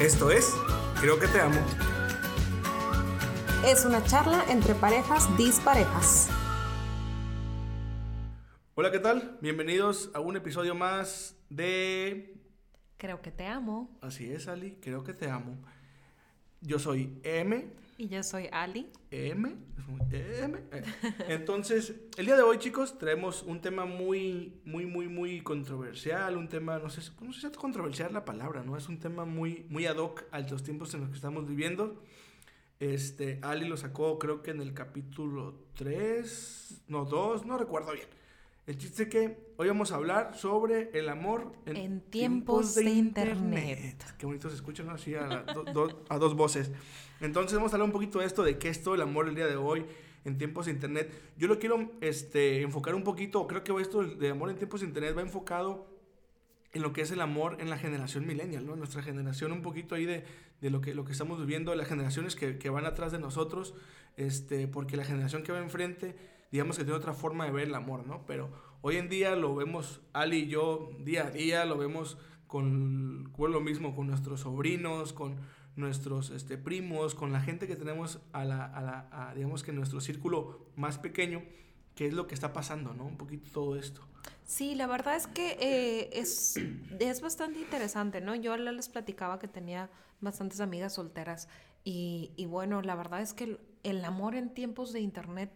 Esto es Creo que te amo. Es una charla entre parejas disparejas. Hola, ¿qué tal? Bienvenidos a un episodio más de... Creo que te amo. Así es, Ali, creo que te amo. Yo soy M. Y yo soy Ali. M. M. Entonces, el día de hoy, chicos, traemos un tema muy, muy, muy, muy controversial. Un tema, no sé, no sé si es controversial la palabra, ¿no? Es un tema muy, muy ad hoc a los tiempos en los que estamos viviendo. Este, Ali lo sacó, creo que en el capítulo 3, no, 2, no recuerdo bien. El chiste es que hoy vamos a hablar sobre el amor en, tiempos, de, internet. Qué bonito se escucha, ¿no? Así a, a, dos voces. Entonces vamos a hablar un poquito de esto, de qué es todo el amor el día de hoy en tiempos de internet. Yo lo quiero este, enfocar un poquito, creo que esto de amor en tiempos de internet va enfocado en lo que es el amor en la generación millennial, ¿no? Nuestra generación, un poquito ahí de, de lo, que, lo que estamos viviendo, las generaciones que, que, van atrás de nosotros, este, porque la generación que va enfrente digamos que tiene otra forma de ver el amor, ¿no? Pero hoy en día lo vemos, Ali y yo, día a día, lo vemos con, lo mismo, con nuestros sobrinos, con nuestros este, primos, con la gente que tenemos a la, a la digamos que nuestro círculo más pequeño, que es lo que está pasando, ¿no? Un poquito todo esto. Sí, la verdad es que eh, es, es bastante interesante, ¿no? Yo les platicaba que tenía bastantes amigas solteras y, y bueno, la verdad es que el, el amor en tiempos de internet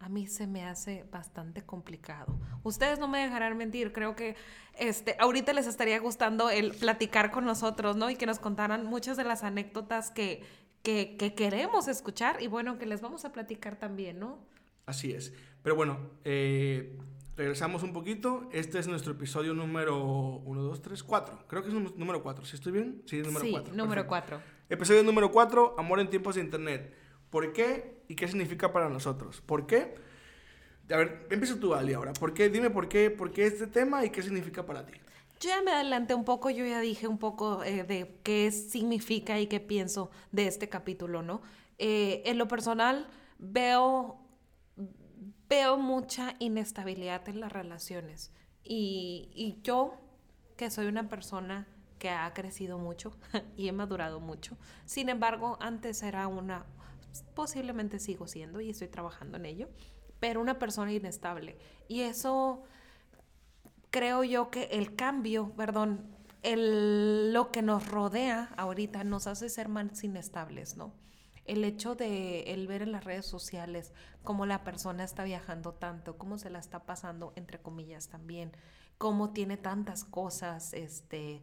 a mí se me hace bastante complicado. Ustedes no me dejarán mentir, creo que este, ahorita les estaría gustando el platicar con nosotros, ¿no? Y que nos contaran muchas de las anécdotas que, que, queremos escuchar y bueno, que les vamos a platicar también, ¿no? Así es. Pero bueno, eh, regresamos un poquito. Este es nuestro episodio número 1, 2, 3, 4. Creo que es número 4. ¿Sí estoy bien? Sí, número 4. Sí, número 4. Episodio número 4, Amor en tiempos de Internet. ¿Por qué y qué significa para nosotros? ¿Por qué? A ver, empieza tú, Ali, ahora. ¿Por qué? Dime por qué, por qué este tema y qué significa para ti. Yo ya me adelanté un poco, yo ya dije un poco eh, de qué significa y qué pienso de este capítulo, ¿no? Eh, en lo personal, veo, veo mucha inestabilidad en las relaciones. Y, y yo, que soy una persona que ha crecido mucho y he madurado mucho, sin embargo, antes era una posiblemente sigo siendo y estoy trabajando en ello, pero una persona inestable. Y eso creo yo que el cambio, perdón, el, lo que nos rodea ahorita nos hace ser más inestables, ¿no? El hecho de el ver en las redes sociales cómo la persona está viajando tanto, cómo se la está pasando, entre comillas, también, cómo tiene tantas cosas, este,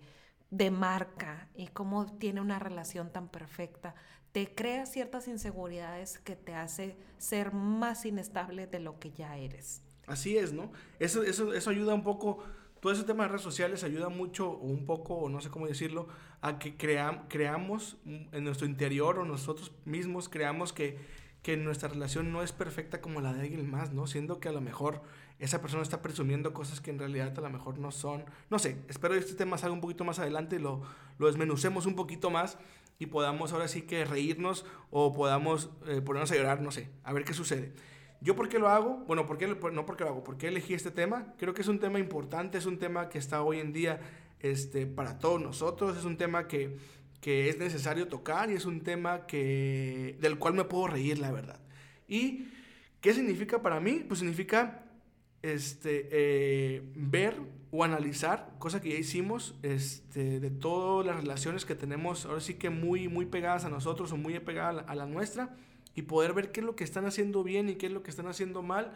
de marca y cómo tiene una relación tan perfecta, te crea ciertas inseguridades que te hace ser más inestable de lo que ya eres. Así es, ¿no? Eso, eso, eso ayuda un poco, todo ese tema de redes sociales ayuda mucho, o un poco, o no sé cómo decirlo, a que creamos en nuestro interior o nosotros mismos creamos que, que nuestra relación no es perfecta como la de alguien más, ¿no? Siendo que a lo mejor esa persona está presumiendo cosas que en realidad a lo mejor no son. No sé, espero que este tema salga un poquito más adelante y lo, lo desmenucemos un poquito más y podamos ahora sí que reírnos o podamos eh, ponernos a llorar, no sé, a ver qué sucede. ¿Yo por qué lo hago? Bueno, ¿por qué, no porque lo hago, ¿por qué elegí este tema? Creo que es un tema importante, es un tema que está hoy en día este, para todos nosotros, es un tema que, que es necesario tocar y es un tema que, del cual me puedo reír, la verdad. ¿Y qué significa para mí? Pues significa este, eh, ver o analizar, cosa que ya hicimos, este, de todas las relaciones que tenemos, ahora sí que muy, muy pegadas a nosotros o muy pegadas a la, nuestra, y poder ver qué es lo que están haciendo bien y qué es lo que están haciendo mal,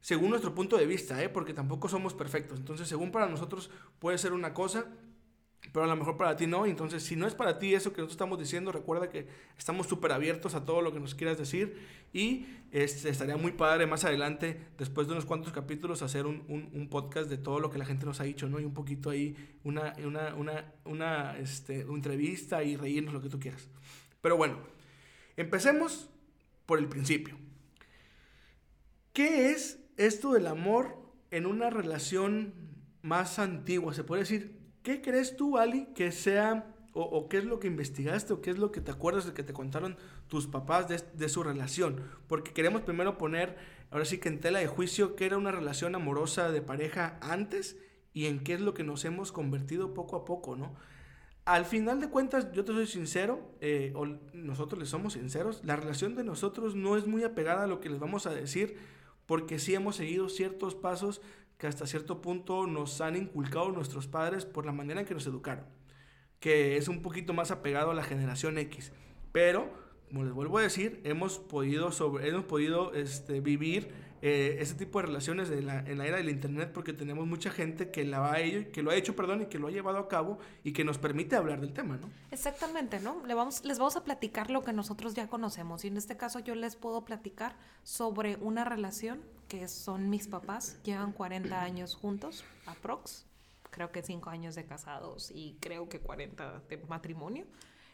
según nuestro punto de vista, ¿eh? porque tampoco somos perfectos. Entonces, según para nosotros puede ser una cosa, pero a lo mejor para ti no. Entonces, si no es para ti eso que nosotros estamos diciendo, recuerda que estamos súper abiertos a todo lo que nos quieras decir y este, estaría muy padre más adelante, después de unos cuantos capítulos, hacer un, un, podcast de todo lo que la gente nos ha dicho, ¿no? Y un poquito ahí, una, una, una, una este, entrevista y reírnos lo que tú quieras. Pero bueno, empecemos por el principio. ¿Qué es esto del amor en una relación más antigua? Se puede decir, ¿Qué crees tú, Ali, que sea, o, qué es lo que investigaste, o qué es lo que te acuerdas de que te contaron tus papás de, su relación? Porque queremos primero poner, ahora sí que en tela de juicio, qué era una relación amorosa de pareja antes y en qué es lo que nos hemos convertido poco a poco, ¿no? al final de cuentas, yo te soy sincero, eh, o nosotros les somos sinceros, la relación de nosotros no es muy apegada a lo que les vamos a decir, porque sí hemos seguido ciertos pasos hasta cierto punto nos han inculcado nuestros padres por la manera en que nos educaron, que es un poquito más apegado a la generación X. Pero, como les vuelvo a decir, hemos podido, sobre, hemos podido este, vivir eh, ese tipo de relaciones en la, en la, era del Internet porque tenemos mucha gente que, la ha, que lo ha hecho perdón, y que lo ha llevado a cabo y que nos permite hablar del tema, ¿no? Exactamente, ¿no? Le vamos, les vamos a platicar lo que nosotros ya conocemos y en este caso yo les puedo platicar sobre una relación que son mis papás, llevan 40 años juntos, aprox, creo que 5 años de casados y creo que 40 de matrimonio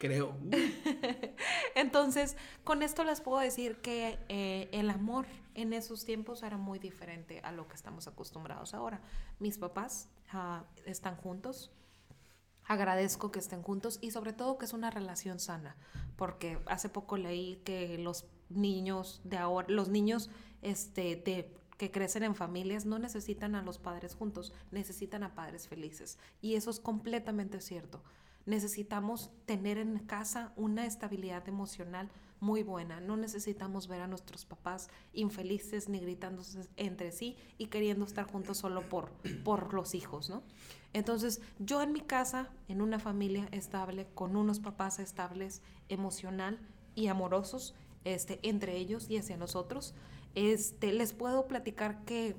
creo. Entonces, con esto les puedo decir que eh, el amor en esos tiempos era muy diferente a lo que estamos acostumbrados ahora. Mis papás uh, están juntos. Agradezco que estén juntos y sobre todo que es una relación sana, porque hace poco leí que los niños de ahora, los niños este, de, que crecen en familias no necesitan a los padres juntos, necesitan a padres felices. Y eso es completamente cierto necesitamos tener en casa una estabilidad emocional muy buena. No necesitamos ver a nuestros papás infelices ni gritándose entre sí y queriendo estar juntos solo por, por los hijos, ¿no? Entonces, yo en mi casa, en una familia estable, con unos papás estables, emocional y amorosos, este, entre ellos y hacia nosotros, este, les puedo platicar que,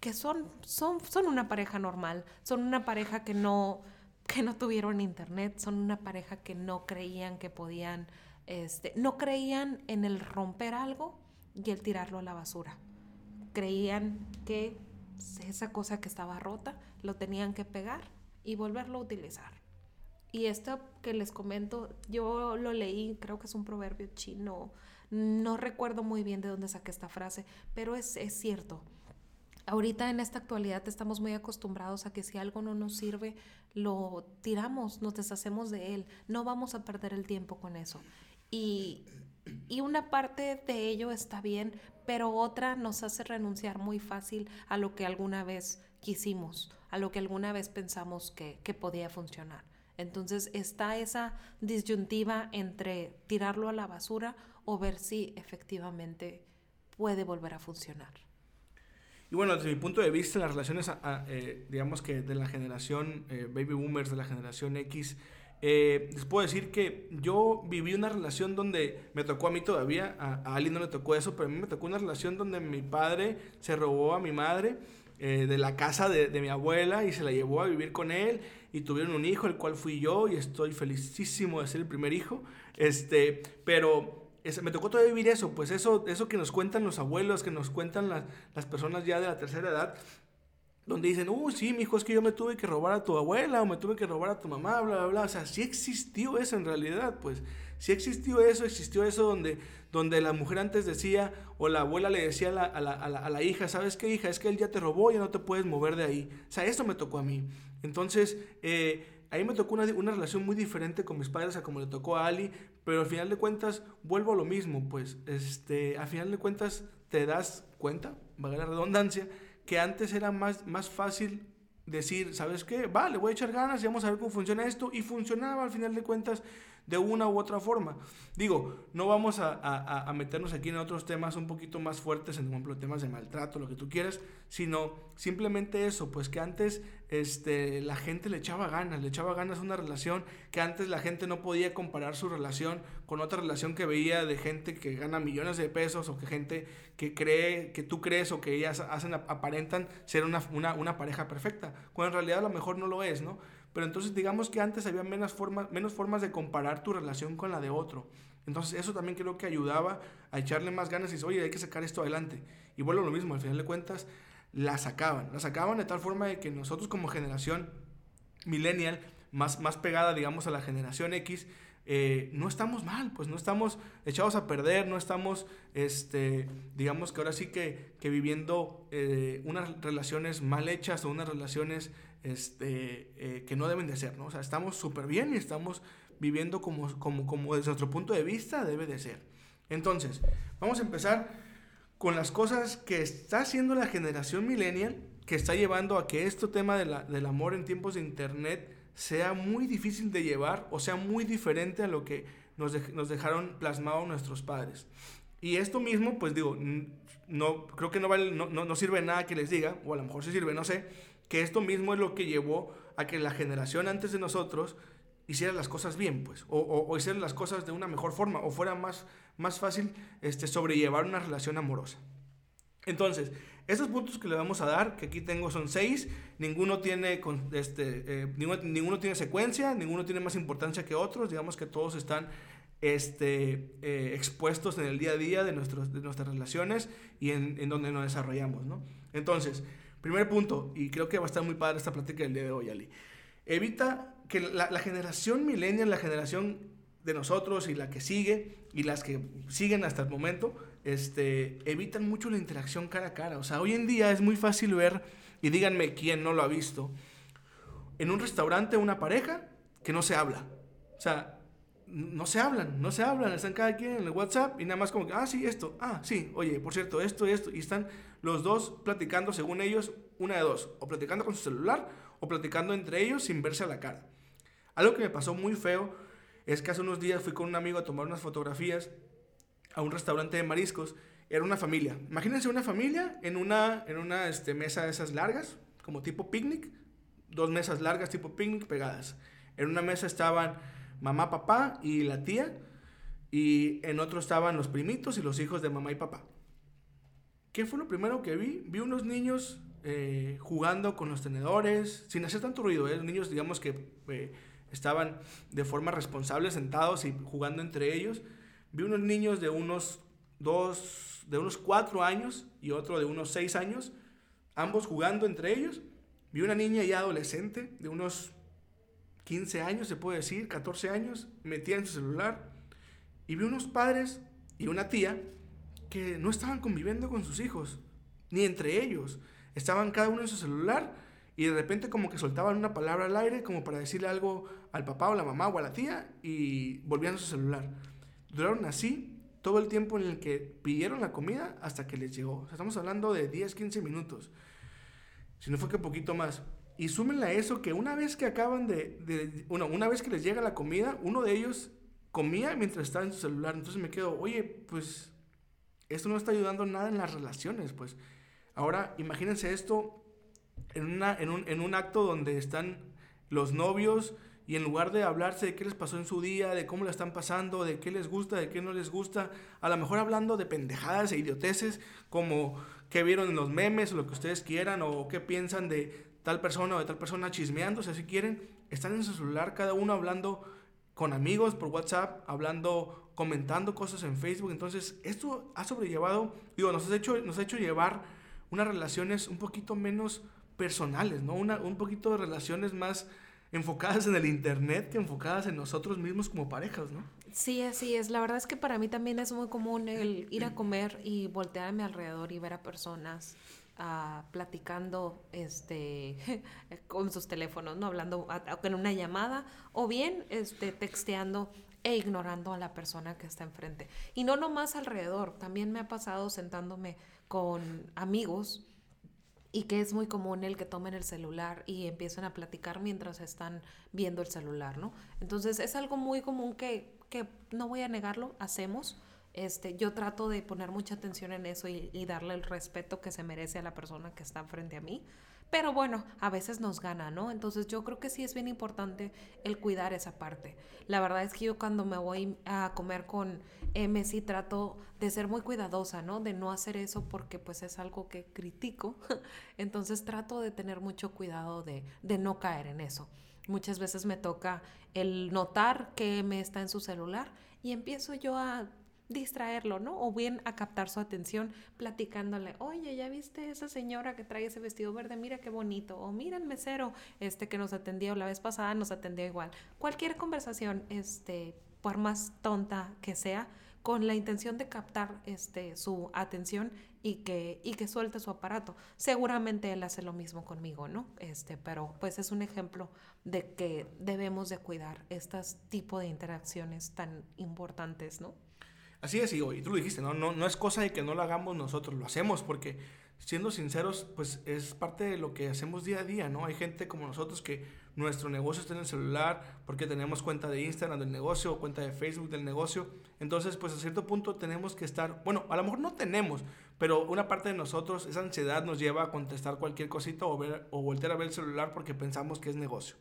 que son, son, son una pareja normal, son una pareja que no que no tuvieron internet, son una pareja que no creían que podían, este, no creían en el romper algo y el tirarlo a la basura. Creían que esa cosa que estaba rota lo tenían que pegar y volverlo a utilizar. Y esto que les comento, yo lo leí, creo que es un proverbio chino, no recuerdo muy bien de dónde saqué esta frase, pero es, es cierto. Ahorita en esta actualidad estamos muy acostumbrados a que si algo no nos sirve, lo tiramos, nos deshacemos de él. No vamos a perder el tiempo con eso. Y, y una parte de ello está bien, pero otra nos hace renunciar muy fácil a lo que alguna vez quisimos, a lo que alguna vez pensamos que, que podía funcionar. Entonces está esa disyuntiva entre tirarlo a la basura o ver si efectivamente puede volver a funcionar. Y bueno, desde mi punto de vista, las relaciones, eh, digamos que de la generación eh, baby boomers, de la generación X, eh, les puedo decir que yo viví una relación donde me tocó a mí todavía, a, Ali no le tocó eso, pero a mí me tocó una relación donde mi padre se robó a mi madre de la casa de, de, mi abuela y se la llevó a vivir con él y tuvieron un hijo, el cual fui yo y estoy felicísimo de ser el primer hijo. Este, pero me tocó todavía vivir eso, pues eso, eso que nos cuentan los abuelos, que nos cuentan las, las personas ya de la tercera edad, donde dicen, uh, sí, mi hijo, es que yo me tuve que robar a tu abuela o me tuve que robar a tu mamá, bla, bla, bla. O sea, sí existió eso en realidad, pues. Sí existió eso, existió eso donde, donde la mujer antes decía, o la abuela le decía a la, a, la, a, la, hija, ¿sabes qué, hija? Es que él ya te robó, ya no te puedes mover de ahí. O sea, eso me tocó a mí. Entonces, eh, ahí me tocó una, una, relación muy diferente con mis padres a como le tocó a Ali, pero al final de cuentas vuelvo a lo mismo, pues este, al final de cuentas te das cuenta, valga la redundancia, que antes era más, más fácil decir, ¿sabes qué? Vale, voy a echar ganas y vamos a ver cómo funciona esto. Y funcionaba al final de cuentas de una u otra forma. Digo, no vamos a, meternos aquí en otros temas un poquito más fuertes, en ejemplo, temas de maltrato, lo que tú quieras, sino simplemente eso, pues que antes este, la gente le echaba ganas, le echaba ganas a una relación, que antes la gente no podía comparar su relación con otra relación que veía de gente que gana millones de pesos o que gente que cree, que tú crees o que ellas hacen, aparentan ser una, una, una pareja perfecta, cuando en realidad a lo mejor no lo es, ¿no? Pero entonces digamos que antes había menos formas, menos formas de comparar tu relación con la de otro. Entonces eso también creo que ayudaba a echarle más ganas y decir, oye, hay que sacar esto adelante. Y vuelvo a lo mismo, al final de cuentas, la sacaban. La sacaban de tal forma de que nosotros como generación millennial, más, más pegada, digamos, a la generación X, eh, no estamos mal, pues no estamos echados a perder, no estamos, este, digamos que ahora sí que, que viviendo eh, unas relaciones mal hechas o unas relaciones este, eh, que no deben de ser, ¿no? O sea, estamos súper bien y estamos viviendo como, como, como desde nuestro punto de vista debe de ser. Entonces, vamos a empezar con las cosas que está haciendo la generación millennial que está llevando a que este tema de la, del amor en tiempos de internet sea muy difícil de llevar o sea muy diferente a lo que nos, dejaron plasmado nuestros padres. Y esto mismo, pues digo, no, creo que no, vale, no, no, no sirve nada que les diga, o a lo mejor sí sirve, no sé, que esto mismo es lo que llevó a que la generación antes de nosotros hiciera las cosas bien, pues, o, o, hiciera las cosas de una mejor forma, o fuera más, más fácil este, sobrellevar una relación amorosa. Entonces, estos puntos que le vamos a dar, que aquí tengo son seis, ninguno tiene, este, eh, ninguno, tiene secuencia, ninguno tiene más importancia que otros, digamos que todos están este, eh, expuestos en el día a día de, nuestros, de nuestras relaciones y en, en, donde nos desarrollamos, ¿no? Entonces, primer punto, y creo que va a estar muy padre esta plática del día de hoy, Ali. Evita que la, la generación millennial, la generación de nosotros y la que sigue y las que siguen hasta el momento, este, evitan mucho la interacción cara a cara. O sea, hoy en día es muy fácil ver, y díganme quién no lo ha visto, en un restaurante una pareja que no se habla. O sea, no se hablan, no se hablan, están cada quien en el WhatsApp y nada más como que, ah, sí, esto, ah, sí, oye, por cierto, esto y esto, y están los dos platicando según ellos, una de dos, o platicando con su celular o platicando entre ellos sin verse a la cara. Algo que me pasó muy feo es que hace unos días fui con un amigo a tomar unas fotografías a un restaurante de mariscos. Era una familia. Imagínense una familia en una, en una este, mesa de esas largas, como tipo picnic. Dos mesas largas tipo picnic pegadas. En una mesa estaban mamá, papá y la tía. Y en otro estaban los primitos y los hijos de mamá y papá. ¿Qué fue lo primero que vi? Vi unos niños eh, jugando con los tenedores, sin hacer tanto ruido. ¿eh? Niños, digamos que eh, estaban de forma responsable sentados y jugando entre ellos. Vi unos niños de unos dos, de unos cuatro años y otro de unos seis años, ambos jugando entre ellos. Vi una niña ya adolescente de unos 15 años, se puede decir, 14 años, metida en su celular. Y vi unos padres y una tía que no estaban conviviendo con sus hijos, ni entre ellos. Estaban cada uno en su celular y de repente como que soltaban una palabra al aire como para decirle algo al papá o la mamá o a la tía y volvían a su celular. Duraron así todo el tiempo en el que pidieron la comida hasta que les llegó. Estamos hablando de 10, 15 minutos. Si no fue que poquito más. Y súmenle a eso que una vez que acaban de, de una, una vez que les llega la comida, uno de ellos comía mientras estaba en su celular. Entonces me quedo, oye, pues esto no está ayudando nada en las relaciones, pues. Ahora, imagínense esto en, una, en, un, en un acto donde están los novios y en lugar de hablarse de qué les pasó en su día, de cómo la están pasando, de qué les gusta, de qué no les gusta, a lo mejor hablando de pendejadas e idioteces como qué vieron en los memes o lo que ustedes quieran o qué piensan de tal persona o de tal persona chismeándose si quieren, están en su celular cada uno hablando con amigos por WhatsApp, hablando, comentando cosas en Facebook. Entonces, esto ha sobrellevado, digo, nos ha hecho, nos ha hecho llevar unas relaciones un poquito menos personales, ¿no? Una, un poquito de relaciones más enfocadas en el internet que enfocadas en nosotros mismos como parejas, ¿no? Sí, así es. La verdad es que para mí también es muy común el ir a comer y voltear a mi alrededor y ver a personas uh, platicando este con sus teléfonos, no hablando en una llamada o bien este texteando e ignorando a la persona que está enfrente. Y no nomás alrededor, también me ha pasado sentándome con amigos y que es muy común el que tomen el celular y empiecen a platicar mientras están viendo el celular, ¿no? Entonces es algo muy común que, que no voy a negarlo, hacemos. Este, yo trato de poner mucha atención en eso y, y darle el respeto que se merece a la persona que está frente a mí. Pero bueno, a veces nos gana, ¿no? Entonces yo creo que sí es bien importante el cuidar esa parte. La verdad es que yo cuando me voy a comer con M sí trato de ser muy cuidadosa, ¿no? De no hacer eso porque pues es algo que critico. Entonces trato de tener mucho cuidado de, de no caer en eso. Muchas veces me toca el notar que M está en su celular y empiezo yo a distraerlo, ¿no? O bien a captar su atención platicándole, oye, ¿ya viste esa señora que trae ese vestido verde? Mira qué bonito. O mira el mesero este que nos atendió la vez pasada, nos atendió igual. Cualquier conversación, este, por más tonta que sea, con la intención de captar este, su atención y que, y que suelte su aparato. Seguramente él hace lo mismo conmigo, ¿no? Este, pero pues es un ejemplo de que debemos de cuidar estos tipos de interacciones tan importantes, ¿no? Así es, y, tú lo dijiste, ¿no? ¿no? No es cosa de que no lo hagamos nosotros, lo hacemos porque siendo sinceros, pues es parte de lo que hacemos día a día, ¿no? Hay gente como nosotros que nuestro negocio está en el celular porque tenemos cuenta de Instagram del negocio, cuenta de Facebook del negocio. Entonces, pues a cierto punto tenemos que estar, bueno, a lo mejor no tenemos, pero una parte de nosotros, esa ansiedad nos lleva a contestar cualquier cosita o, ver, o voltear a ver el celular porque pensamos que es negocio.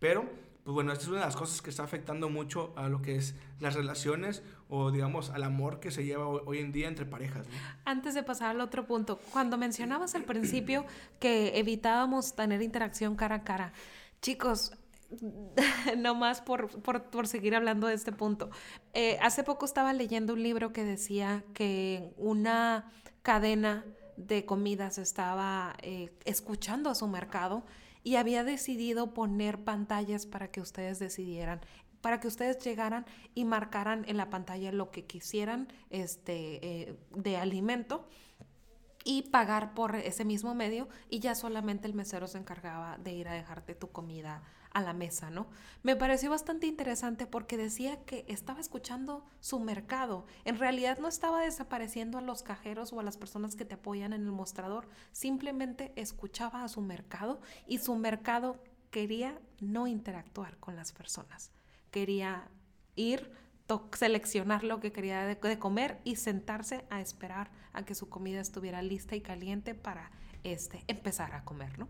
Pero, pues bueno, esta es una de las cosas que está afectando mucho a lo que es las relaciones o digamos al amor que se lleva hoy en día entre parejas. Antes de pasar al otro punto, cuando mencionabas al principio que evitábamos tener interacción cara a cara, chicos, no más por, por, seguir hablando de este punto. Eh, hace poco estaba leyendo un libro que decía que una cadena de comidas estaba eh, escuchando a su mercado y había decidido poner pantallas para que ustedes decidieran para que ustedes llegaran y marcaran en la pantalla lo que quisieran este, eh, de alimento y pagar por ese mismo medio y ya solamente el mesero se encargaba de ir a dejarte tu comida a la mesa, ¿no? Me pareció bastante interesante porque decía que estaba escuchando su mercado. En realidad no estaba desapareciendo a los cajeros o a las personas que te apoyan en el mostrador, simplemente escuchaba a su mercado y su mercado quería no interactuar con las personas. Quería ir, seleccionar lo que quería de, comer y sentarse a esperar a que su comida estuviera lista y caliente para este, empezar a comer, ¿no?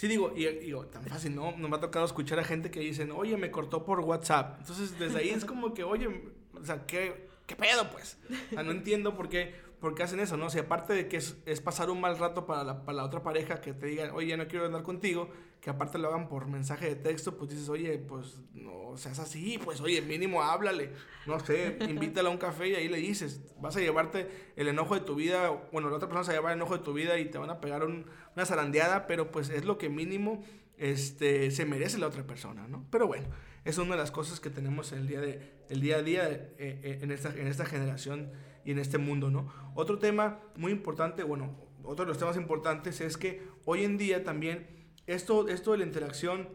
Sí, digo, y digo, tan fácil, ¿no? Nos me ha tocado escuchar a gente que dicen, oye, me cortó por WhatsApp. Entonces, desde ahí es como que, oye, o sea, ¿qué, qué pedo, pues? O sea, no entiendo por qué ¿por qué hacen eso, no? O sea, aparte de que es, es pasar un mal rato para la, para la, otra pareja, que te digan, oye, no quiero andar contigo, que aparte lo hagan por mensaje de texto, pues dices, oye, pues no seas así, pues oye, mínimo háblale, no sé, invítala a un café y ahí le dices, vas a llevarte el enojo de tu vida, bueno, la otra persona se va a llevar el enojo de tu vida y te van a pegar una zarandeada, pero pues es lo que mínimo este, se merece la otra persona, ¿no? Pero bueno, es una de las cosas que tenemos en el día, de, el día a día eh, eh, en, esta, en esta generación y en este mundo, ¿no? Otro tema muy importante, bueno, otro de los temas importantes es que hoy en día también esto, esto de la interacción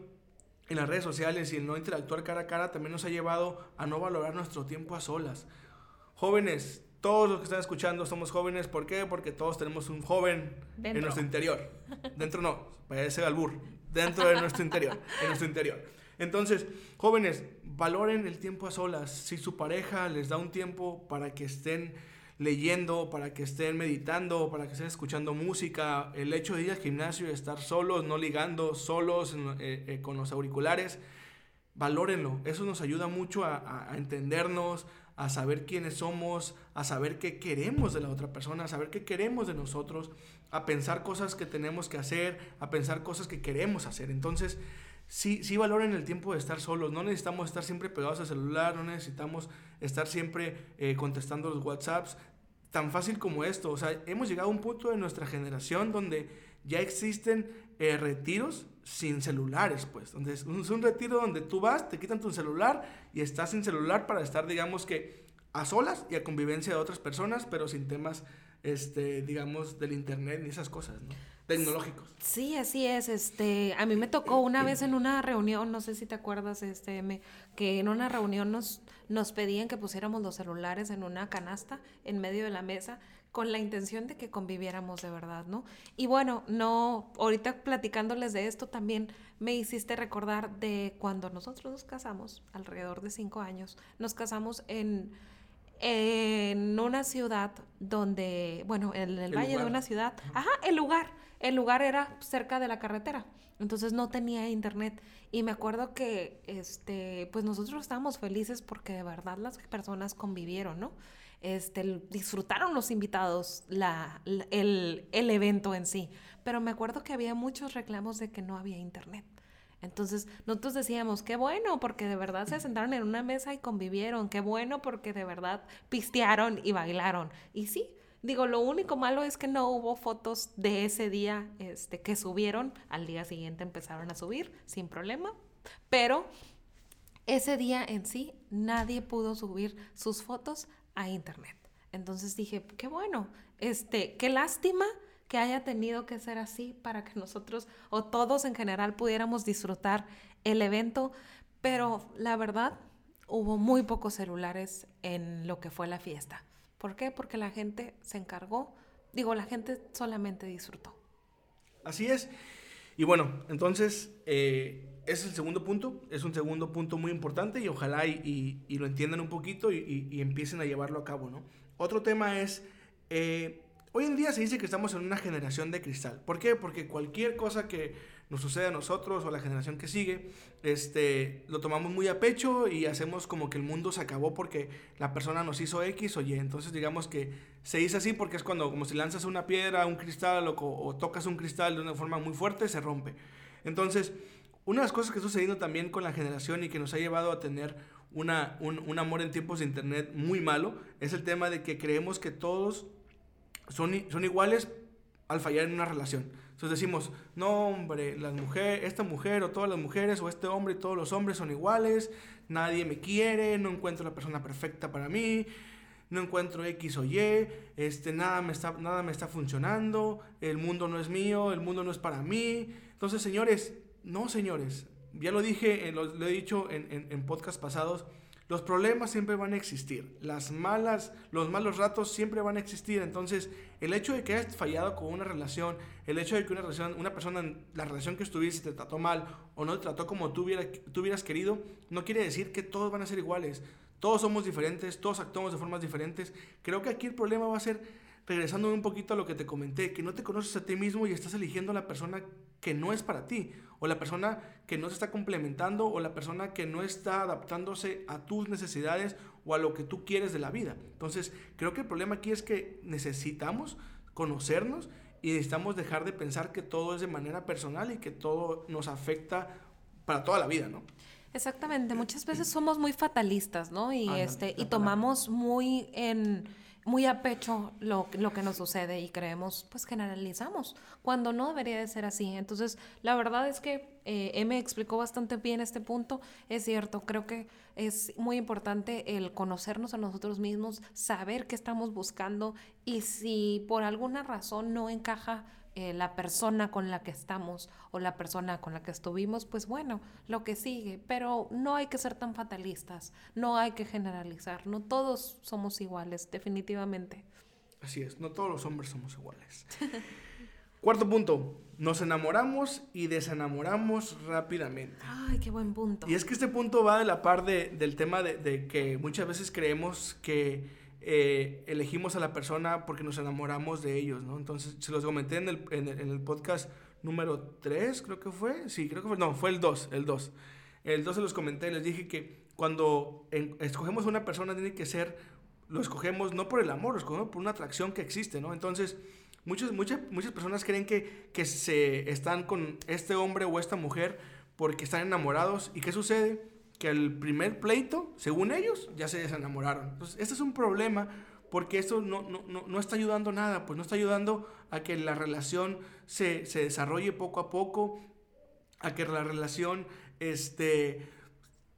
en las redes sociales y el no interactuar cara a cara también nos ha llevado a no valorar nuestro tiempo a solas. Jóvenes, todos los que están escuchando somos jóvenes, ¿por qué? Porque todos tenemos un joven en nuestro interior. Dentro no, parece albur, dentro de nuestro interior, en nuestro interior. Entonces, jóvenes, valoren el tiempo a solas. Si su pareja les da un tiempo para que estén leyendo, para que estén meditando, para que estén escuchando música, el hecho de ir al gimnasio estar solos, no ligando, solos eh, eh, con los auriculares, valórenlo. Eso nos ayuda mucho a, entendernos, a saber quiénes somos, a saber qué queremos de la otra persona, a saber qué queremos de nosotros, a pensar cosas que tenemos que hacer, a pensar cosas que queremos hacer. Entonces, sí, sí valoren el tiempo de estar solos. No necesitamos estar siempre pegados al celular, no necesitamos estar siempre eh, contestando los WhatsApps. Tan fácil como esto. O sea, hemos llegado a un punto de nuestra generación donde ya existen eh, retiros sin celulares, pues. Donde un, es un retiro donde tú vas, te quitan tu celular y estás sin celular para estar, digamos que, a solas y a convivencia de otras personas, pero sin temas, este, digamos, del internet ni esas cosas, ¿no? tecnológicos. Sí, así es. Este, a mí me tocó una vez en una reunión, no sé si te acuerdas, este, me, que en una reunión nos, nos pedían que pusiéramos los celulares en una canasta en medio de la mesa con la intención de que conviviéramos de verdad, ¿no? Y bueno, no, ahorita platicándoles de esto también me hiciste recordar de cuando nosotros nos casamos, alrededor de cinco años, nos casamos en en una ciudad donde, bueno, en el, valle de una ciudad, ajá, el lugar, el lugar era cerca de la carretera, entonces no tenía internet. Y me acuerdo que, este, pues nosotros estábamos felices porque de verdad las personas convivieron, ¿no? Este, disfrutaron los invitados la, el, el evento en sí, pero me acuerdo que había muchos reclamos de que no había internet. Entonces, nosotros decíamos, qué bueno, porque de verdad se sentaron en una mesa y convivieron, qué bueno, porque de verdad pistearon y bailaron. Y sí, digo, lo único malo es que no hubo fotos de ese día este, que subieron, al día siguiente empezaron a subir sin problema, pero ese día en sí nadie pudo subir sus fotos a internet. Entonces dije, qué bueno, este, qué lástima que haya tenido que ser así para que nosotros o todos en general pudiéramos disfrutar el evento, pero la verdad hubo muy pocos celulares en lo que fue la fiesta. ¿Por qué? Porque la gente se encargó digo, la gente solamente disfrutó. Así es. Y bueno, entonces, eh, es el segundo punto. Es un segundo punto muy importante y ojalá y, lo entiendan un poquito y, y, empiecen a llevarlo a cabo, ¿no? Otro tema es, eh, hoy en día se dice que estamos en una generación de cristal. ¿Por qué? Porque cualquier cosa que nos sucede a nosotros o a la generación que sigue, este, lo tomamos muy a pecho y hacemos como que el mundo se acabó porque la persona nos hizo X o Y. Entonces digamos que se dice así porque es cuando como si lanzas una piedra, un cristal o, o tocas un cristal de una forma muy fuerte, se rompe. Entonces, una de las cosas que está sucediendo también con la generación y que nos ha llevado a tener una, un, un, amor en tiempos de internet muy malo es el tema de que creemos que todos son, son iguales al fallar en una relación. Entonces decimos, no hombre, las mujeres, esta mujer o todas las mujeres o este hombre y todos los hombres son iguales, nadie me quiere, no encuentro la persona perfecta para mí, no encuentro X o Y, este, nada, me está, nada me está funcionando, el mundo no es mío, el mundo no es para mí. Entonces, señores, no, señores, ya lo dije, lo, lo he dicho en, en, en podcasts pasados, los problemas siempre van a existir, las malas, los malos ratos siempre van a existir. Entonces, el hecho de que hayas fallado con una relación, el hecho de que una relación, una persona, la relación que estuviste te trató mal o no te trató como tú, hubiera, tú hubieras querido, no quiere decir que todos van a ser iguales. Todos somos diferentes, todos actuamos de formas diferentes. Creo que aquí el problema va a ser, regresando un poquito a lo que te comenté, que no te conoces a ti mismo y estás eligiendo a la persona que no es para ti, o la persona que no se está complementando, o la persona que no está adaptándose a tus necesidades o a lo que tú quieres de la vida. Entonces, creo que el problema aquí es que necesitamos conocernos y necesitamos dejar de pensar que todo es de manera personal y que todo nos afecta para toda la vida, ¿no? Exactamente, muchas veces somos muy fatalistas, ¿no? Y, este, y tomamos muy en muy a pecho lo, lo, que nos sucede y creemos, pues generalizamos, cuando no debería de ser así. Entonces, la verdad es que eh, me explicó bastante bien este punto. Es cierto, creo que es muy importante el conocernos a nosotros mismos, saber qué estamos buscando y si por alguna razón no encaja eh, la persona con la que estamos o la persona con la que estuvimos, pues bueno, lo que sigue. Pero no hay que ser tan fatalistas, no hay que generalizar, no todos somos iguales, definitivamente. Así es, no todos los hombres somos iguales. Cuarto punto, nos enamoramos y desenamoramos rápidamente. Ay, qué buen punto. Y es que este punto va de la par de, del tema de, de que muchas veces creemos que eh, elegimos a la persona porque nos enamoramos de ellos, ¿no? Entonces, se los comenté en el, en el, podcast número 3, creo que fue. Sí, creo que fue. No, fue el 2, el 2. El 2 se los comenté, les dije que cuando escogemos a una persona tiene que ser, lo escogemos no por el amor, lo escogemos por una atracción que existe, ¿no? Entonces, muchas, muchas, muchas personas creen que, que se están con este hombre o esta mujer porque están enamorados. ¿Y qué sucede? Que el primer pleito, según ellos, ya se desenamoraron. Entonces, este es un problema porque esto no, no, no, está ayudando nada, pues no está ayudando a que la relación se, se desarrolle poco a poco, a que la relación, este,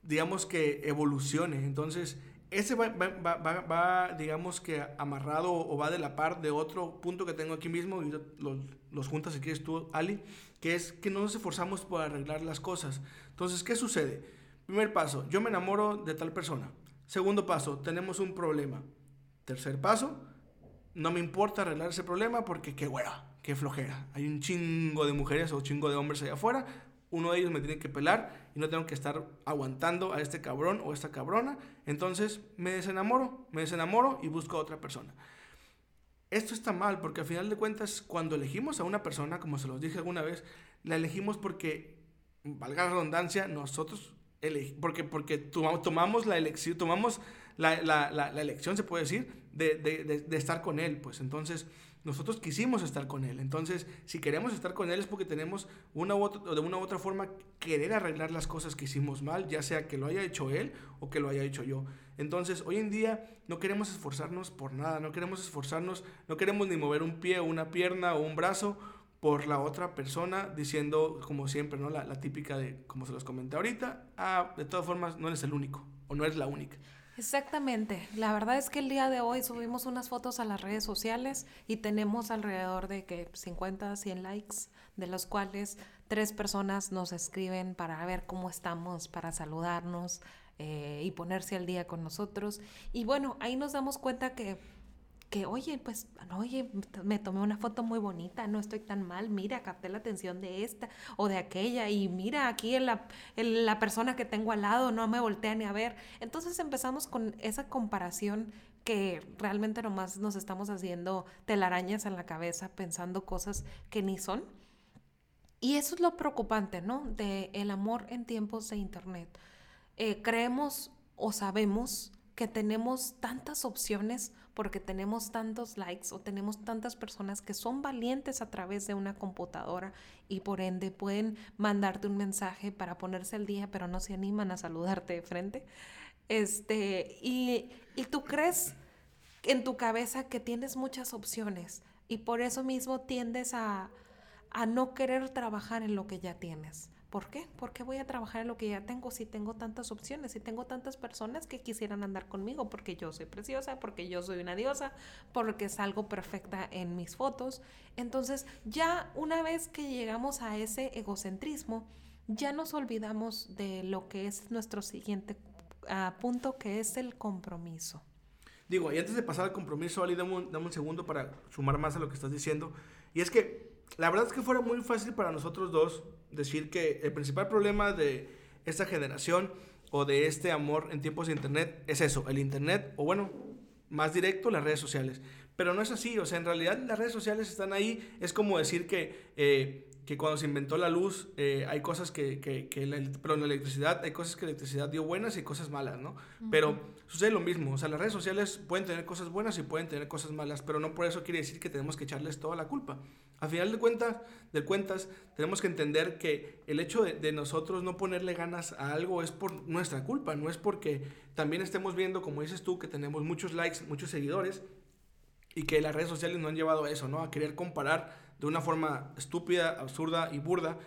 digamos que evolucione. Entonces, ese va, va, va, va, digamos que amarrado o va de la par de otro punto que tengo aquí mismo, y los, los juntas si quieres tú, Ali, que es que no nos esforzamos por arreglar las cosas. Entonces, ¿qué sucede? Primer paso, yo me enamoro de tal persona. Segundo paso, tenemos un problema. Tercer paso, no me importa arreglar ese problema porque qué hueva, qué flojera. Hay un chingo de mujeres o chingo de hombres allá afuera. Uno de ellos me tiene que pelar y no tengo que estar aguantando a este cabrón o esta cabrona. Entonces me desenamoro, me desenamoro y busco a otra persona. Esto está mal porque al final de cuentas cuando elegimos a una persona, como se los dije alguna vez, la elegimos porque, valga la redundancia, nosotros porque, porque tomamos la elección, tomamos la, elección, se puede decir, de, estar con Él. Pues entonces, nosotros quisimos estar con Él. Entonces, si queremos estar con Él es porque tenemos una u otra, de una u otra forma querer arreglar las cosas que hicimos mal, ya sea que lo haya hecho Él o que lo haya hecho yo. Entonces, hoy en día no queremos esforzarnos por nada, no queremos esforzarnos, no queremos ni mover un pie una pierna o un brazo por la otra persona diciendo, como siempre, ¿no? La, la, típica de, como se los comenté ahorita, ah, de todas formas, no eres el único o no eres la única. Exactamente. La verdad es que el día de hoy subimos unas fotos a las redes sociales y tenemos alrededor de que 50, 100 likes, de los cuales tres personas nos escriben para ver cómo estamos, para saludarnos eh, y ponerse al día con nosotros. Y bueno, ahí nos damos cuenta que que, oye, pues, oye, me tomé una foto muy bonita, no estoy tan mal, mira, capté la atención de esta o de aquella y mira, aquí la, la persona que tengo al lado no me voltea ni a ver. Entonces empezamos con esa comparación que realmente nomás nos estamos haciendo telarañas en la cabeza pensando cosas que ni son. Y eso es lo preocupante, ¿no? De el amor en tiempos de internet. Eh, creemos o sabemos que tenemos tantas opciones porque tenemos tantos likes o tenemos tantas personas que son valientes a través de una computadora y por ende pueden mandarte un mensaje para ponerse al día, pero no se animan a saludarte de frente. Este, y, y tú crees en tu cabeza que tienes muchas opciones y por eso mismo tiendes a, a no querer trabajar en lo que ya tienes. ¿Por qué? Porque voy a trabajar en lo que ya tengo si tengo tantas opciones, si tengo tantas personas que quisieran andar conmigo, porque yo soy preciosa, porque yo soy una diosa, porque salgo perfecta en mis fotos. Entonces, ya una vez que llegamos a ese egocentrismo, ya nos olvidamos de lo que es nuestro siguiente ah, punto, que es el compromiso. Digo, y antes de pasar al compromiso, Ali, dame un, dame un segundo para sumar más a lo que estás diciendo. Y es que la verdad es que fuera muy fácil para nosotros dos decir que el principal problema de esta generación o de este amor en tiempos de Internet es eso, el Internet, o bueno, más directo, las redes sociales. Pero no es así, o sea, en realidad las redes sociales están ahí, es como decir que eh, que cuando se inventó la luz eh, hay cosas que, que, que la, pero en la electricidad hay cosas que la electricidad dio buenas y cosas malas, ¿no? Pero sucede lo mismo, o sea, las redes sociales pueden tener cosas buenas y pueden tener cosas malas, pero no por eso quiere decir que tenemos que echarles toda la culpa. Al final de cuentas, de cuentas tenemos que entender que el hecho de, de nosotros no ponerle ganas a algo es por nuestra culpa, no es porque también estemos viendo, como dices tú, que tenemos muchos likes, muchos seguidores y que las redes sociales no han llevado a eso, ¿no? A querer comparar de una forma estúpida, absurda y burda,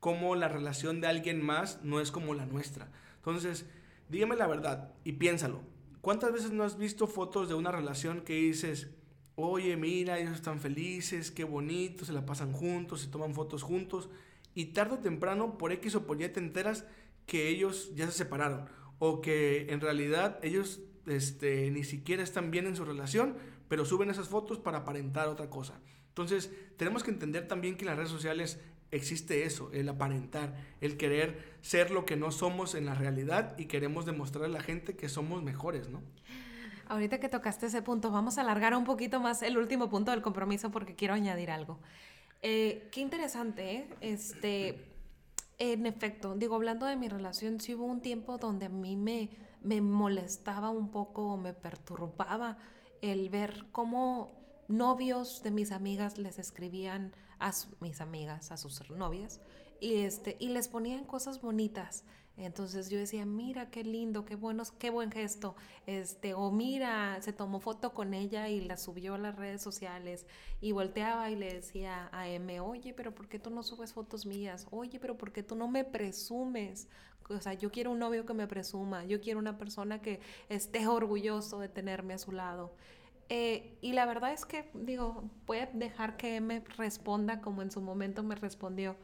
como la relación de alguien más no es como la nuestra. Entonces, dígame la verdad y piénsalo. ¿Cuántas veces no has visto fotos de una relación que dices, oye, mira, ellos están felices, qué bonito, se la pasan juntos, se toman fotos juntos, y tarde o temprano, por X o por Y, te enteras que ellos ya se separaron, o que en realidad ellos este, ni siquiera están bien en su relación, pero suben esas fotos para aparentar otra cosa. Entonces, tenemos que entender también que en las redes sociales existe eso, el aparentar, el querer ser lo que no somos en la realidad y queremos demostrar a la gente que somos mejores, ¿no? Ahorita que tocaste ese punto, vamos a alargar un poquito más el último punto del compromiso porque quiero añadir algo. Eh, qué interesante, ¿eh? Este, en efecto, digo, hablando de mi relación, sí hubo un tiempo donde a mí me, me molestaba un poco o me perturbaba el ver cómo novios de mis amigas les escribían a mis amigas, a sus novias, y, este, y les ponían cosas bonitas. Entonces yo decía, mira qué lindo, qué buenos, qué buen gesto. Este, o mira, se tomó foto con ella y la subió a las redes sociales. Y volteaba y le decía a M, oye, pero ¿por qué tú no subes fotos mías? Oye, pero ¿por qué tú no me presumes? O sea, yo quiero un novio que me presuma, yo quiero una persona que esté orgulloso de tenerme a su lado. Eh, y la verdad es que, digo, voy a dejar que me responda como en su momento me respondió.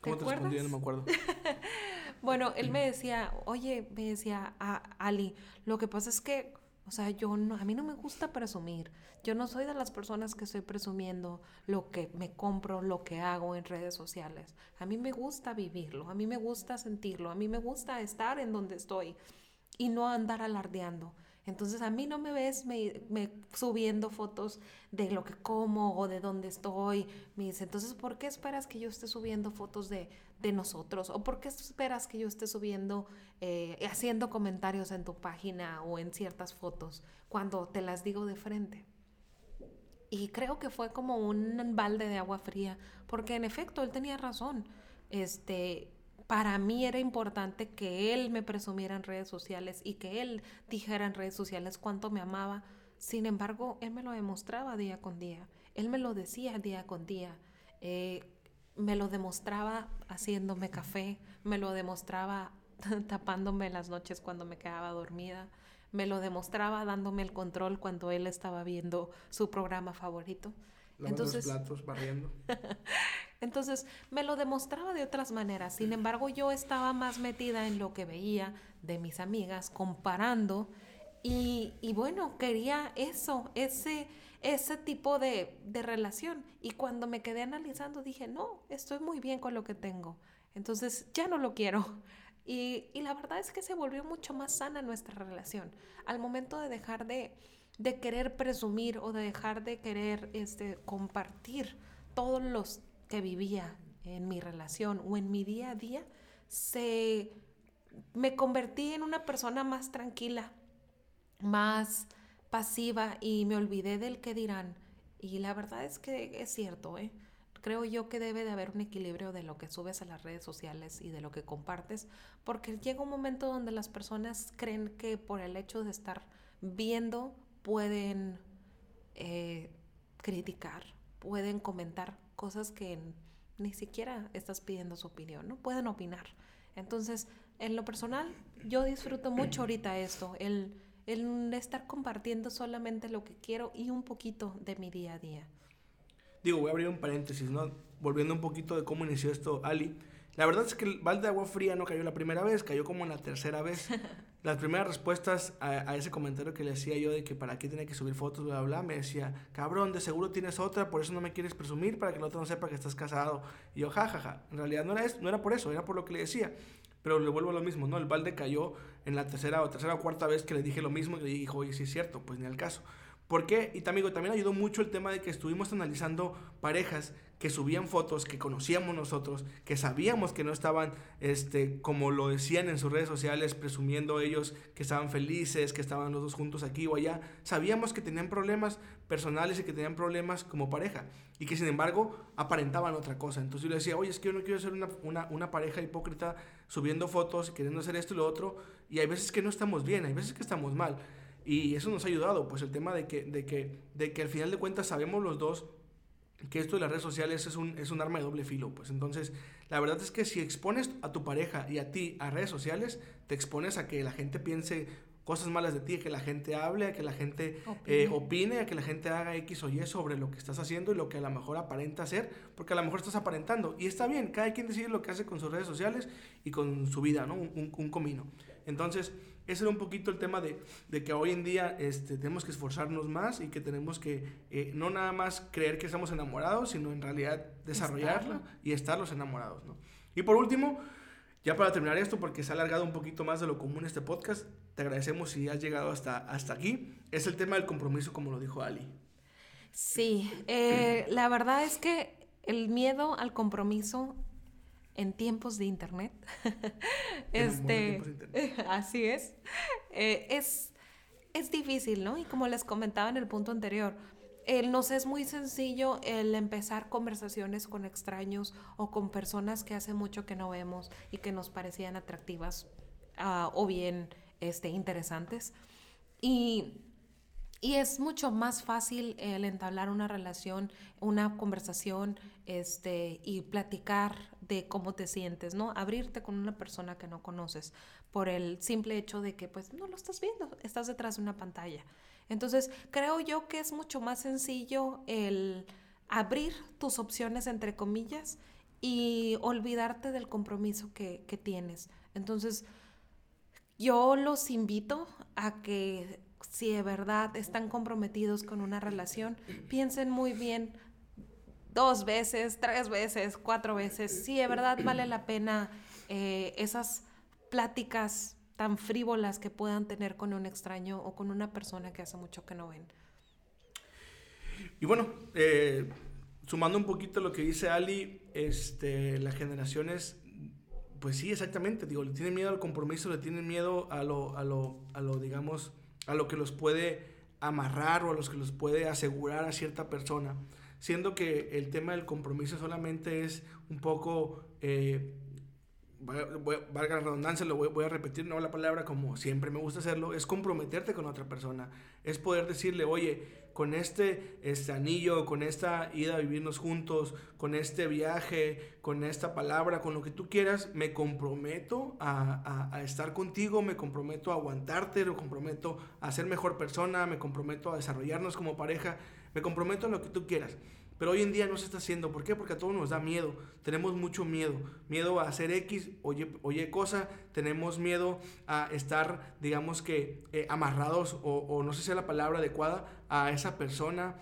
¿Cómo te respondió? No me acuerdo. bueno, él me decía, oye, me decía, a Ali, lo que pasa es que, o sea, yo no, a mí no me gusta presumir. Yo no soy de las personas que estoy presumiendo lo que me compro, lo que hago en redes sociales. A mí me gusta vivirlo, a mí me gusta sentirlo, a mí me gusta estar en donde estoy y no andar alardeando. Entonces a mí no me ves me, subiendo fotos de lo que como o de dónde estoy. Me dice, entonces, ¿por qué esperas que yo esté subiendo fotos de, de nosotros? ¿O por qué esperas que yo esté subiendo, eh, haciendo comentarios en tu página o en ciertas fotos cuando te las digo de frente? Y creo que fue como un balde de agua fría, porque en efecto él tenía razón. Este, para mí era importante que él me presumiera en redes sociales y que él dijera en redes sociales cuánto me amaba. Sin embargo, él me lo demostraba día con día. Él me lo decía día con día. Eh, me lo demostraba haciéndome café, me lo demostraba tapándome las noches cuando me quedaba dormida, me lo demostraba dándome el control cuando él estaba viendo su programa favorito. Entonces, platos, barriendo. Entonces me lo demostraba de otras maneras. Sin embargo, yo estaba más metida en lo que veía de mis amigas, comparando Y, y bueno, quería eso, ese, ese tipo de, de relación. Y cuando me quedé analizando dije, no, estoy muy bien con lo que tengo. Entonces ya no lo quiero. Y, y, la verdad es que se volvió mucho más sana nuestra relación. Al momento de dejar de, de querer presumir o de dejar de querer este, compartir todos los que vivía en mi relación o en mi día a día, se, me convertí en una persona más tranquila, más pasiva y me olvidé del que dirán. Y la verdad es que es cierto, ¿eh? Creo yo que debe de haber un equilibrio de lo que subes a las redes sociales y de lo que compartes, porque llega un momento donde las personas creen que por el hecho de estar viendo pueden eh, criticar, pueden comentar cosas que ni siquiera estás pidiendo su opinión, ¿no? Pueden opinar. Entonces, en lo personal, yo disfruto mucho ahorita esto, el el estar compartiendo solamente lo que quiero y un poquito de mi día a día. Digo, voy a abrir un paréntesis, ¿no? Volviendo un poquito de cómo inició esto, Ali. La verdad es que el balde de agua fría no cayó la primera vez, cayó como en la tercera vez. Las primeras respuestas a, ese comentario que le hacía yo de que para qué tenía que subir fotos, bla, bla, me decía, cabrón, de seguro tienes otra, por eso no me quieres presumir, para que el otro no sepa que estás casado. Y yo, jajaja, ja, ja. en realidad no era, eso, no era por eso, era por lo que le decía. Pero le vuelvo a lo mismo, ¿no? El balde cayó en la tercera o tercera o cuarta vez que le dije lo mismo y le dijo, oye, sí es cierto, pues ni al caso. ¿Por qué? Y también, también ayudó mucho el tema de que estuvimos analizando parejas que subían fotos que conocíamos nosotros, que sabíamos que no estaban, este, como lo decían en sus redes sociales, presumiendo ellos que estaban felices, que estaban los dos juntos aquí o allá. Sabíamos que tenían problemas personales y que tenían problemas como pareja y que sin embargo aparentaban otra cosa. Entonces yo le decía, oye, es que yo no quiero ser una, una, una pareja hipócrita subiendo fotos, queriendo hacer esto y lo otro, y hay veces que no estamos bien, hay veces que estamos mal. Y eso nos ha ayudado, pues el tema de que, de que, de que al final de cuentas sabemos los dos que esto de las redes sociales es un, es un arma de doble filo. Pues entonces, la verdad es que si expones a tu pareja y a ti a redes sociales, te expones a que la gente piense cosas malas de ti, que la gente hable, a que la gente eh, opine. a que la gente haga X o Y sobre lo que estás haciendo y lo que a lo mejor aparenta hacer, porque a lo mejor estás aparentando. Y está bien, cada quien decide lo que hace con sus redes sociales y con su vida, ¿no? Un, un, comino. Entonces, ese era un poquito el tema de, de, que hoy en día este, tenemos que esforzarnos más y que tenemos que eh, no nada más creer que estamos enamorados, sino en realidad desarrollarlo y estar los enamorados, ¿no? Y por último, ya para terminar esto, porque se ha alargado un poquito más de lo común este podcast, te agradecemos si has llegado hasta, hasta aquí. Es el tema del compromiso, como lo dijo Ali. Sí, eh, la verdad es que el miedo al compromiso en tiempos de internet, este, así es, eh, es, es difícil, ¿no? Y como les comentaba en el punto anterior, nos es muy sencillo el empezar conversaciones con extraños o con personas que hace mucho que no vemos y que nos parecían atractivas ah, o bien este, interesantes. Y, y, es mucho más fácil el entablar una relación, una conversación este, y platicar de cómo te sientes, ¿no? Abrirte con una persona que no conoces por el simple hecho de que pues no lo estás viendo, estás detrás de una pantalla. Entonces, creo yo que es mucho más sencillo el abrir tus opciones, entre comillas, y olvidarte del compromiso que, tienes. Entonces, yo los invito a que si de verdad están comprometidos con una relación, piensen muy bien dos veces, tres veces, cuatro veces, si de verdad vale la pena eh, esas pláticas tan frívolas que puedan tener con un extraño o con una persona que hace mucho que no ven. Y bueno, eh, sumando un poquito lo que dice Ali, este, las generaciones, pues sí, exactamente, digo, le tienen miedo al compromiso, le tienen miedo a lo, a lo, a lo digamos, a lo que los puede amarrar o a los que los puede asegurar a cierta persona, siendo que el tema del compromiso solamente es un poco... Eh, valga la redundancia, lo voy, a repetir, no la palabra como siempre me gusta hacerlo, es comprometerte con otra persona, es poder decirle, oye, con este, este anillo, con esta ida a vivirnos juntos, con este viaje, con esta palabra, con lo que tú quieras, me comprometo a, a, estar contigo, me comprometo a aguantarte, me comprometo a ser mejor persona, me comprometo a desarrollarnos como pareja, me comprometo a lo que tú quieras Pero hoy en día no se está haciendo. ¿Por qué? Porque a todos nos da miedo. Tenemos mucho miedo. Miedo a hacer X oye, oye cosa. Tenemos miedo a estar, digamos que, eh, amarrados o, o no sé si es la palabra adecuada a esa persona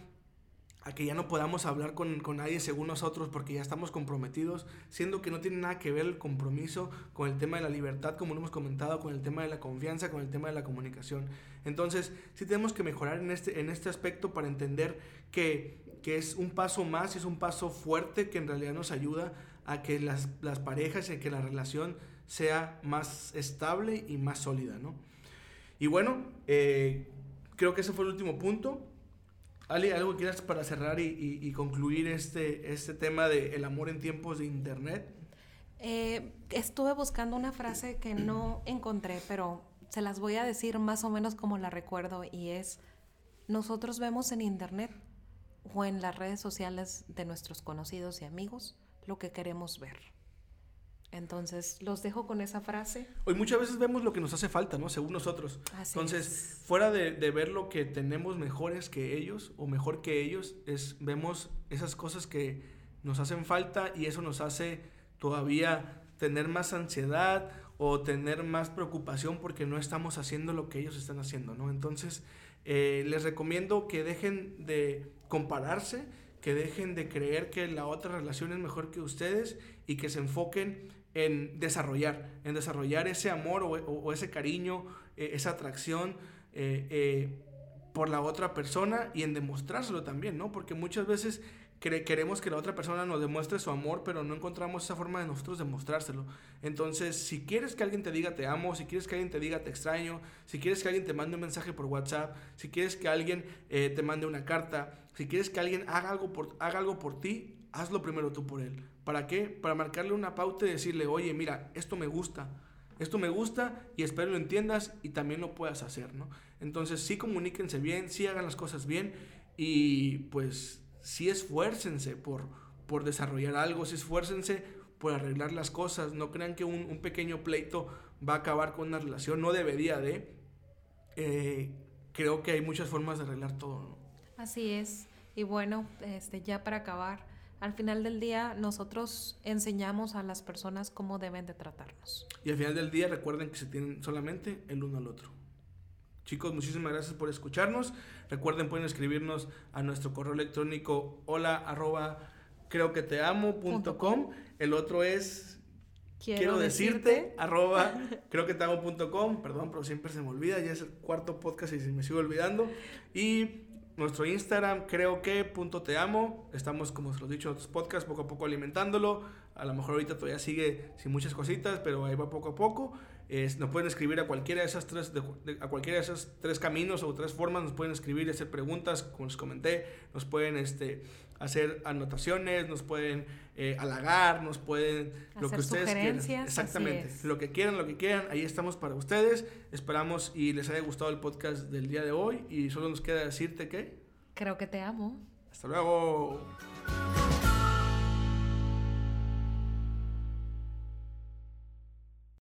a que ya no podamos hablar con, con, nadie según nosotros porque ya estamos comprometidos, siendo que no tiene nada que ver el compromiso con el tema de la libertad, como lo hemos comentado, con el tema de la confianza, con el tema de la comunicación. Entonces, sí tenemos que mejorar en este, en este aspecto para entender que, que es un paso más, es un paso fuerte que en realidad nos ayuda a que las, las parejas y a que la relación sea más estable y más sólida, ¿no? Y bueno, eh, creo que ese fue el último punto. Ali, ¿algo quieras para cerrar y, y, concluir este, este tema de amor en tiempos de internet? Eh, estuve buscando una frase que no encontré, pero se las voy a decir más o menos como la recuerdo y es, nosotros vemos en internet o en las redes sociales de nuestros conocidos y amigos lo que queremos ver. Entonces, los dejo con esa frase. Hoy muchas veces vemos lo que nos hace falta, ¿no? Según nosotros. Así Entonces, es. fuera de, de, ver lo que tenemos mejores que ellos o mejor que ellos, es, vemos esas cosas que nos hacen falta y eso nos hace todavía tener más ansiedad o tener más preocupación porque no estamos haciendo lo que ellos están haciendo, ¿no? Entonces, eh, les recomiendo que dejen de compararse, que dejen de creer que la otra relación es mejor que ustedes y que se enfoquen en desarrollar, en desarrollar ese amor o, ese cariño, eh, esa atracción eh, eh, por la otra persona y en demostrárselo también, ¿no? Porque muchas veces queremos que la otra persona nos demuestre su amor, pero no encontramos esa forma de nosotros demostrárselo. Entonces, si quieres que alguien te diga te amo, si quieres que alguien te diga te extraño, si quieres que alguien te mande un mensaje por WhatsApp, si quieres que alguien te mande una carta, si quieres que alguien haga algo por, haga algo por ti, hazlo primero tú por él. ¿Para qué? Para marcarle una pauta y decirle, oye, mira, esto me gusta, esto me gusta y espero lo entiendas y también lo puedas hacer, ¿no? Entonces sí comuníquense bien, sí hagan las cosas bien y pues sí esfuércense por, por desarrollar algo, sí esfuércense por arreglar las cosas, no crean que un, pequeño pleito va a acabar con una relación, no debería de. Eh, creo que hay muchas formas de arreglar todo, ¿no? Así es. Y bueno, este, ya para acabar, al final del día nosotros enseñamos a las personas cómo deben de tratarnos. Y al final del día recuerden que se tienen solamente el uno al otro. Chicos, muchísimas gracias por escucharnos. Recuerden, pueden escribirnos a nuestro correo electrónico hola arroba creo que te amo punto com. El otro es quiero, quiero decirte, decirte, arroba creo que te amo punto com. Perdón, pero siempre se me olvida. Ya es el cuarto podcast y se me sigue olvidando. Y nuestro Instagram, creo que punto te amo. Estamos, como os lo he dicho en otros podcasts, poco a poco alimentándolo. A lo mejor ahorita todavía sigue sin muchas cositas, pero ahí va poco a poco. Eh, nos pueden escribir a cualquiera de esas tres, de, de, a cualquiera de esos tres caminos o tres formas. Nos pueden escribir y hacer preguntas, como les comenté. Nos pueden este, hacer anotaciones, nos pueden eh, halagar, nos pueden hacer lo que ustedes quieran. Exactamente. Lo que quieran, lo que quieran. Ahí estamos para ustedes. Esperamos y les haya gustado el podcast del día de hoy. Y solo nos queda decirte que. Creo que te amo. Hasta luego.